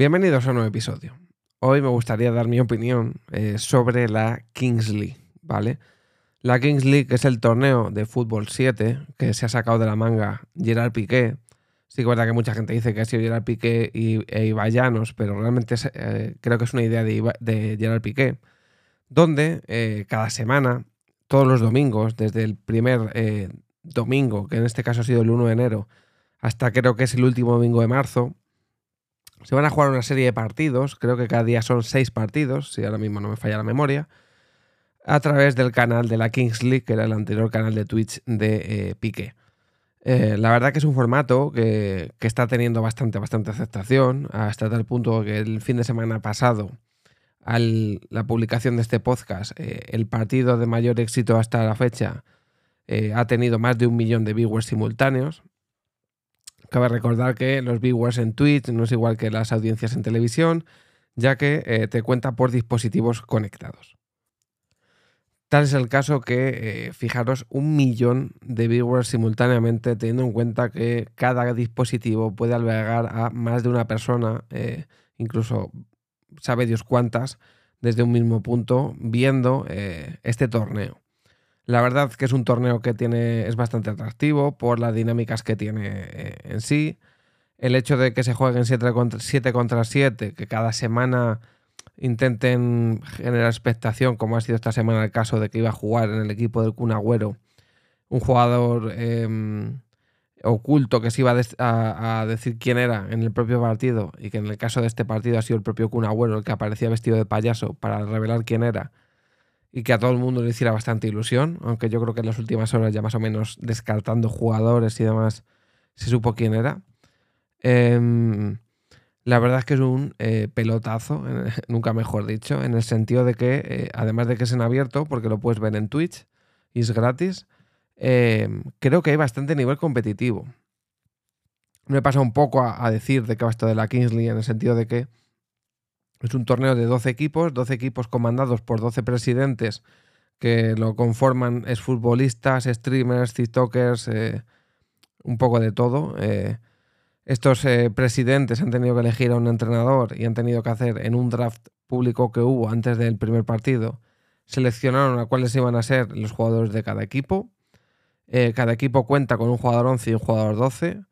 Bienvenidos a un nuevo episodio. Hoy me gustaría dar mi opinión eh, sobre la Kings League, ¿vale? La Kings League es el torneo de fútbol 7 que se ha sacado de la manga Gerard Piqué. Sí que es verdad que mucha gente dice que ha sido Gerard Piqué y, e Ibayanos, pero realmente eh, creo que es una idea de, Gerard Piqué, donde eh, cada semana, todos los domingos, desde el primer domingo, que en este caso ha sido el 1 de enero, hasta creo que es el último domingo de marzo, se van a jugar una serie de partidos, creo que cada día son seis partidos, si ahora mismo no me falla la memoria, a través del canal de la Kings League, que era el anterior canal de Twitch de eh, Piqué. Eh, la verdad que es un formato que, está teniendo bastante, bastante aceptación, hasta tal punto que el fin de semana pasado, a la publicación de este podcast, eh, el partido de mayor éxito hasta la fecha ha tenido más de un millón de viewers simultáneos. Cabe recordar que los viewers en Twitch no es igual que las audiencias en televisión, ya que eh, te cuenta por dispositivos conectados. Tal es el caso que, eh, fijaros, un millón de viewers simultáneamente, teniendo en cuenta que cada dispositivo puede albergar a más de una persona, eh, incluso sabe Dios cuántas, desde un mismo punto, viendo este torneo. La verdad que es un torneo que tiene, es bastante atractivo por las dinámicas que tiene eh, en sí. El hecho de que se jueguen 7 contra 7, que cada semana intenten generar expectación, como ha sido esta semana el caso de que iba a jugar en el equipo del Kun Agüero, un jugador em, oculto que se iba a, decir quién era en el propio partido y que en el caso de este partido ha sido el propio Kun Agüero el que aparecía vestido de payaso para revelar quién era y que a todo el mundo le hiciera bastante ilusión, aunque yo creo que en las últimas horas ya más o menos descartando jugadores y demás se supo quién era. Em, la verdad es que es un eh, pelotazo, nunca mejor dicho, en el sentido de que, eh, además de que es en abierto, porque lo puedes ver en Twitch y es gratis, em, creo que hay bastante nivel competitivo. Me pasa un poco a, a decir de qué va esto de la Kingsley, en el sentido de que es un torneo de 12 equipos, 12 equipos comandados por 12 presidentes que lo conforman es futbolistas, streamers, tiktokers, eh, un poco de todo. Eh, estos eh, presidentes han tenido que elegir a un entrenador y han tenido que hacer en un draft público que hubo antes del primer partido, seleccionaron a cuáles iban a ser los jugadores de cada equipo. cada equipo cuenta con un jugador 11 y un jugador 12.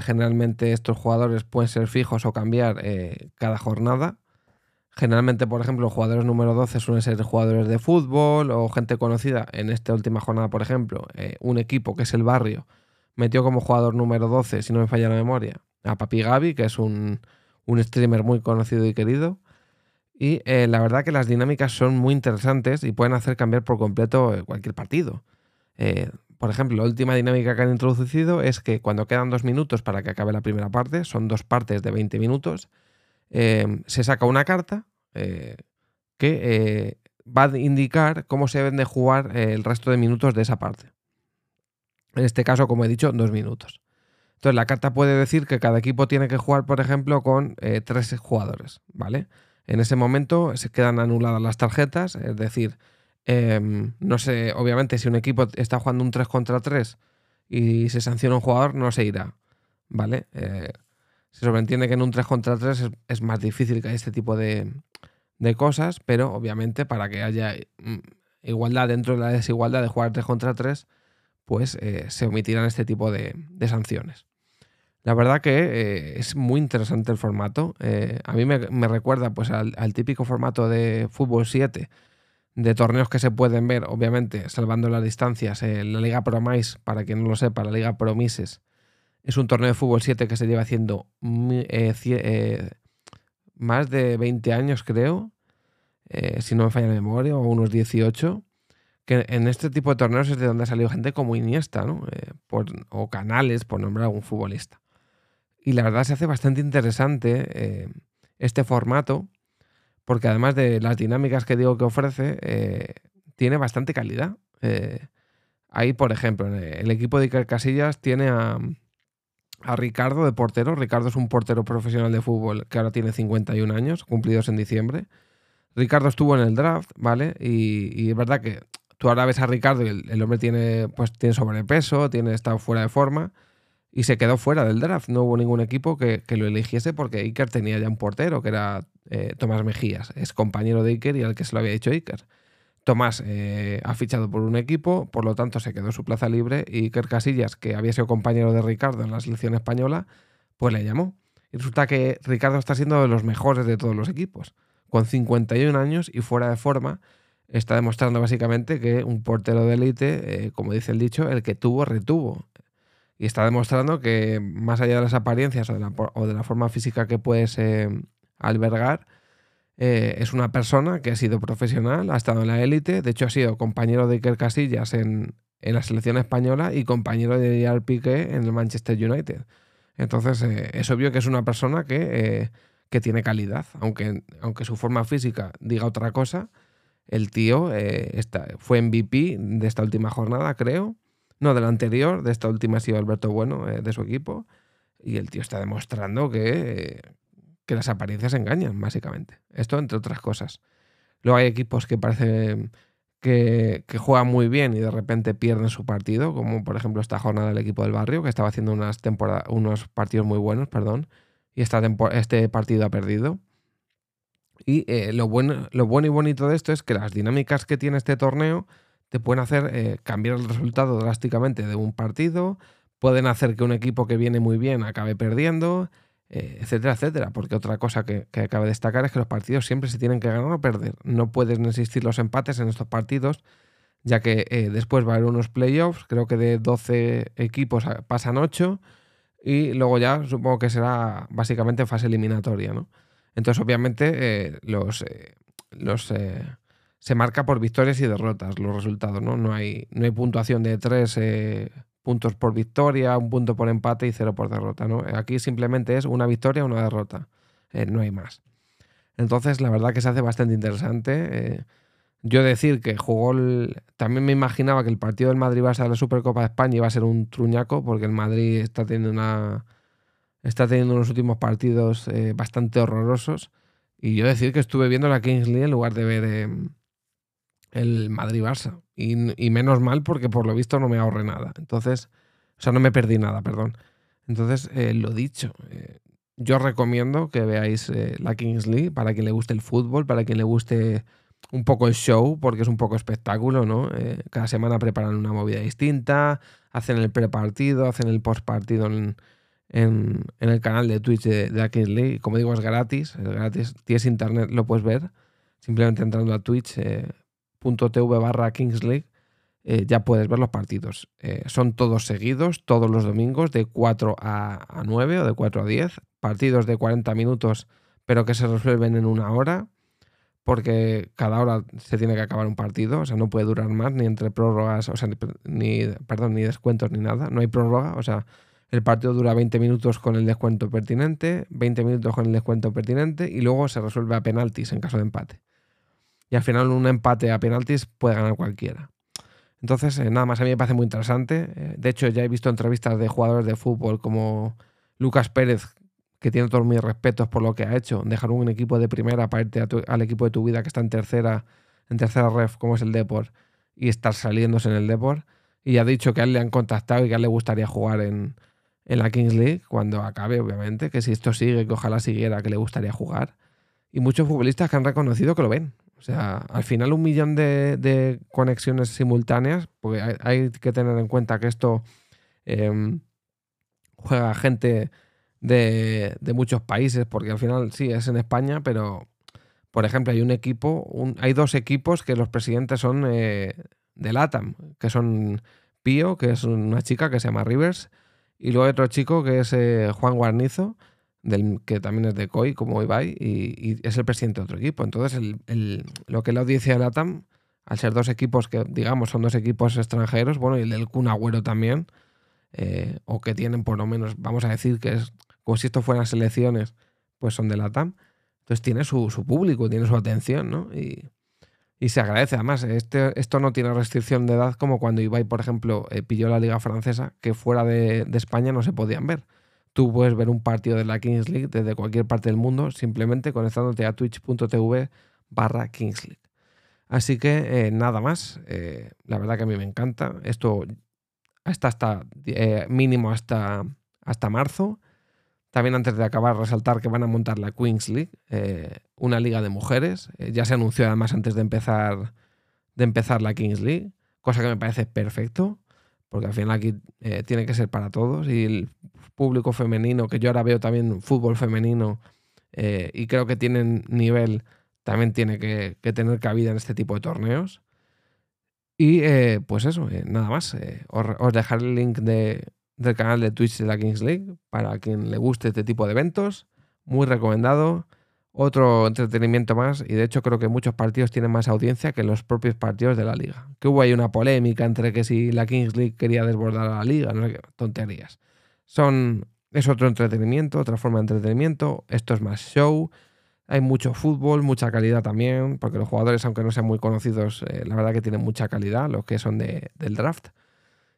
generalmente estos jugadores pueden ser fijos o cambiar cada jornada. Generalmente, por ejemplo, jugadores número 12 suelen ser jugadores de fútbol o gente conocida. En esta última jornada, por ejemplo, eh, un equipo que es el barrio metió como jugador número 12, si no me falla la memoria, a Papi Gaby, que es un, streamer muy conocido y querido. Y eh, la verdad que las dinámicas son muy interesantes y pueden hacer cambiar por completo eh, cualquier partido. por ejemplo, la última dinámica que han introducido es que cuando quedan dos minutos para que acabe la primera parte, son dos partes de 20 minutos, se saca una carta eh, que eh, va a indicar cómo se deben de jugar eh, el resto de minutos de esa parte. En este caso, como he dicho, dos minutos. Entonces, la carta puede decir que cada equipo tiene que jugar, por ejemplo, con tres jugadores, ¿vale? En ese momento se quedan anuladas las tarjetas, es decir, em, no sé, obviamente si un equipo está jugando un 3 contra 3 y se sanciona un jugador, no se irá, ¿vale? Se sobreentiende que en un 3 contra 3 es, más difícil que haya este tipo de, cosas, pero obviamente para que haya mm, igualdad dentro de la desigualdad de jugar 3 contra 3, pues eh, se omitirán este tipo de, sanciones. La verdad que eh, es muy interesante el formato. Eh, a mí me, recuerda pues, al, típico formato de fútbol 7, de torneos que se pueden ver, obviamente, salvando las distancias. la Liga Promise, para quien no lo sepa, la Liga Promises es un torneo de fútbol 7 que se lleva haciendo eh, eh, más de 20 años, creo, eh, si no me falla la memoria, o unos 18. Que en este tipo de torneos es de donde ha salido gente como Iniesta, ¿no? o Canales, por nombrar algún futbolista. Y la verdad se hace bastante interesante este formato, porque además de las dinámicas que digo que ofrece, tiene bastante calidad. ahí, por ejemplo, el equipo de Iker Casillas tiene a, a Ricardo de portero. Ricardo es un portero profesional de fútbol que ahora tiene 51 años, cumplidos en diciembre. Ricardo estuvo en el draft, ¿vale? Y, es verdad que tú ahora ves a Ricardo y el, hombre tiene, pues, tiene sobrepeso, tiene, está fuera de forma. y se quedó fuera del draft. No hubo ningún equipo que, lo eligiese porque Iker tenía ya un portero, que era eh, Tomás Mejías. Es compañero de Iker y al que se lo había dicho Iker. Tomás eh, ha fichado por un equipo, por lo tanto se quedó su plaza libre y Iker Casillas, que había sido compañero de Ricardo en la selección española, pues le llamó. Y resulta que Ricardo está siendo de los mejores de todos los equipos. Con 51 años y fuera de forma, está demostrando básicamente que un portero de élite, eh, como dice el dicho, el que tuvo, retuvo. Y está demostrando que más allá de las apariencias o de la, forma física que puedes eh, albergar, eh, es una persona que ha sido profesional, ha estado en la élite, de hecho ha sido compañero de Iker Casillas en, la selección española y compañero de Gerard Piqué en el Manchester United. Entonces es obvio que es una persona que, que tiene calidad, aunque, aunque su forma física diga otra cosa el tío eh, fue MVP de esta última jornada, creo. No, de la anterior, de esta última ha sido Alberto Bueno, eh, de su equipo. Y el tío está demostrando que, que las apariencias engañan, básicamente. Esto entre otras cosas. Luego hay equipos que parece que, que, juegan muy bien y de repente pierden su partido, como por ejemplo esta jornada del equipo del barrio, que estaba haciendo unas unos partidos muy buenos, perdón, y esta este partido ha perdido. Y eh, lo, bueno, lo bueno y bonito de esto es que las dinámicas que tiene este torneo te pueden hacer eh, cambiar el resultado drásticamente de un partido, pueden hacer que un equipo que viene muy bien acabe perdiendo, eh, etcétera, etcétera. Porque otra cosa que, que cabe destacar es que los partidos siempre se tienen que ganar o perder. No pueden existir los empates en estos partidos, ya que después va a haber unos playoffs, creo que de 12 equipos pasan 8, y luego ya supongo que será básicamente fase eliminatoria, ¿no? Entonces, obviamente, eh, los, eh, los eh, se marca por victorias y derrotas los resultados, ¿no? No hay, no hay puntuación de tres puntos por victoria, un punto por empate y cero por derrota, ¿no? Aquí simplemente es una victoria una derrota, no hay más. Entonces, la verdad que se hace bastante interesante. yo decir que jugó También me imaginaba que el partido del Madrid-Barça de la Supercopa de España iba a ser un truñaco, porque el Madrid está teniendo una está teniendo unos últimos partidos eh, bastante horrorosos. Y yo decir que estuve viendo la Kings League en lugar de ver em, el Madrid-Barça. Y, menos mal porque por lo visto no me ahorré nada. Entonces, o sea, no me perdí nada, perdón. Entonces, eh, lo dicho, eh, yo recomiendo que veáis la Kings League para quien le guste el fútbol, para quien le guste un poco el show, porque es un poco espectáculo, ¿no? cada semana preparan una movida distinta, hacen el prepartido, hacen el postpartido en en, el canal de Twitch de, de Kingsley. Como digo, es gratis, es gratis. Tienes internet, lo puedes ver. Simplemente entrando a twitch.tv eh, barra Kingsley eh, ya puedes ver los partidos. Eh, son todos seguidos, todos los domingos, de 4 a, a 9 o de 4 a 10. Partidos de 40 minutos, pero que se resuelven en una hora porque cada hora se tiene que acabar un partido, o sea, no puede durar más ni entre prórrogas, o sea, ni, perdón, ni descuentos ni nada, no hay prórroga, o sea, el partido dura 20 minutos con el descuento pertinente, 20 minutos con el descuento pertinente y luego se resuelve a penaltis en caso de empate. Y al final un empate a penaltis puede ganar cualquiera. Entonces, eh, nada más, a mí me parece muy interesante. Eh, de hecho, ya he visto entrevistas de jugadores de fútbol como Lucas Pérez, que tiene todos mis respetos por lo que ha hecho, dejar un equipo de primera para irte al equipo de tu vida que está en tercera, en tercera ref, como es el Deport, y estar saliéndose en el Deport. Y ha dicho que a él le han contactado y que a él le gustaría jugar en, en la Kings League cuando acabe, obviamente, que si esto sigue, que ojalá siguiera, que le gustaría jugar. Y muchos futbolistas que han reconocido que lo ven. O sea, al final un millón de, conexiones simultáneas, porque hay, que tener en cuenta que esto em, juega gente de, muchos países, porque al final sí es en España, pero por ejemplo hay un equipo, hay dos equipos que los presidentes son eh, de que son Pío, que es una chica que se llama Rivers, y luego hay otro chico que es eh, Juan Guarnizo, del, que también es de COI, como Ibai, y, es el presidente de otro equipo. Entonces, lo que la audiencia de LATAM, al ser dos equipos que, digamos, son dos equipos extranjeros, bueno, y el del Kun Agüero también, eh, o que tienen por lo menos, vamos a decir que es como si esto fueran selecciones, pues son de LATAM. Entonces tiene su, público, tiene su atención, ¿no? Y, y se agradece. Además, este, esto no tiene restricción de edad como cuando Ibai, por ejemplo, eh, pilló la Liga Francesa, que fuera de, España no se podían ver. Tú puedes ver un partido de la Kings League desde cualquier parte del mundo simplemente conectándote a twitch.tv barra Kings League. Así que eh, nada más. Eh, la verdad que a mí me encanta. Esto está hasta mínimo hasta, hasta marzo. También antes de acabar, resaltar que van a montar la Queens League, eh, una liga de mujeres. Eh, ya se anunció además antes de empezar, de empezar la Kings League, cosa que me parece perfecto, porque al final aquí eh, tiene que ser para todos. Y el público femenino, que yo ahora veo también fútbol femenino y creo que tienen nivel, también tiene que, tener cabida en este tipo de torneos. Y pues eso, nada más. os dejaré el link de, del canal de Twitch de la Kings League para quien le guste este tipo de eventos. Muy recomendado. Otro entretenimiento más, y de hecho creo que muchos partidos tienen más audiencia que los propios partidos de la liga. Que hubo ahí una polémica entre que si la Kings League quería desbordar a la liga, no sé tonterías. Son, es otro entretenimiento, otra forma de entretenimiento. Esto es más show. Hay mucho fútbol, mucha calidad también, porque los jugadores, aunque no sean muy conocidos, eh, la verdad que tienen mucha calidad, los que son de, del draft.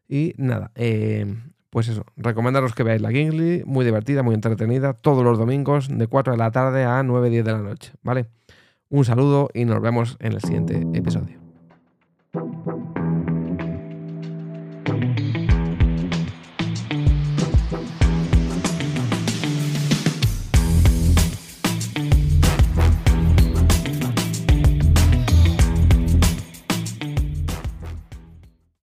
Y nada, eh, pues eso, recomendaros que veáis la Kingsley, muy divertida, muy entretenida, todos los domingos de 4 de la tarde a 9, 10 de la noche, ¿vale? Un saludo y nos vemos en el siguiente episodio.